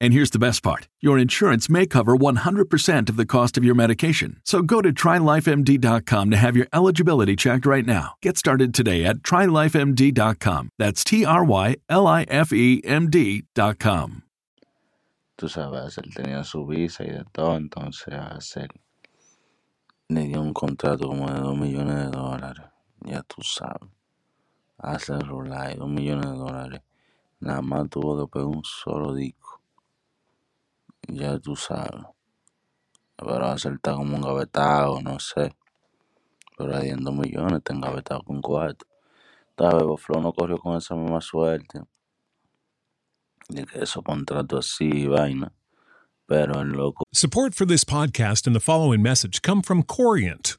And here's the best part your insurance may cover 100% of the cost of your medication. So go to trylifemd.com to have your eligibility checked right now. Get started today at trylifemd.com. That's T R Y L I F E M D.com. Tú sabes, él tenía su visa y de todo, entonces a hacer le dio un contrato como de 2 millones de dólares. Ya tú sabes. Hace rular 2 millones de dólares. Nada más tuvo pegar un solo disco. Ya tú sabes. Pero acertar como un gavetado, no sé. Pero en 2 millones está engavetado con cuatro. Tal vez Flow no corrió con esa misma suerte. De que esos contratos así vaina. Pero el loco Support for this podcast and the following message come from Corient.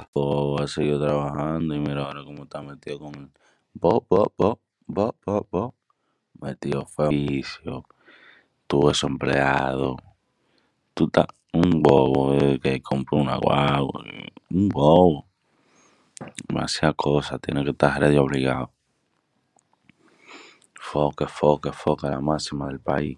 Ha seguido trabajando y mira ahora cómo está metido con el bo, bo, bo, bo, bo, bo. Metido felicio. Tú eres empleado. Tú estás un bobo eh, que compró una guagua. Un bobo. Demasiadas cosas. Tiene que estar ready obligado. Foca, foca, foca la máxima del país.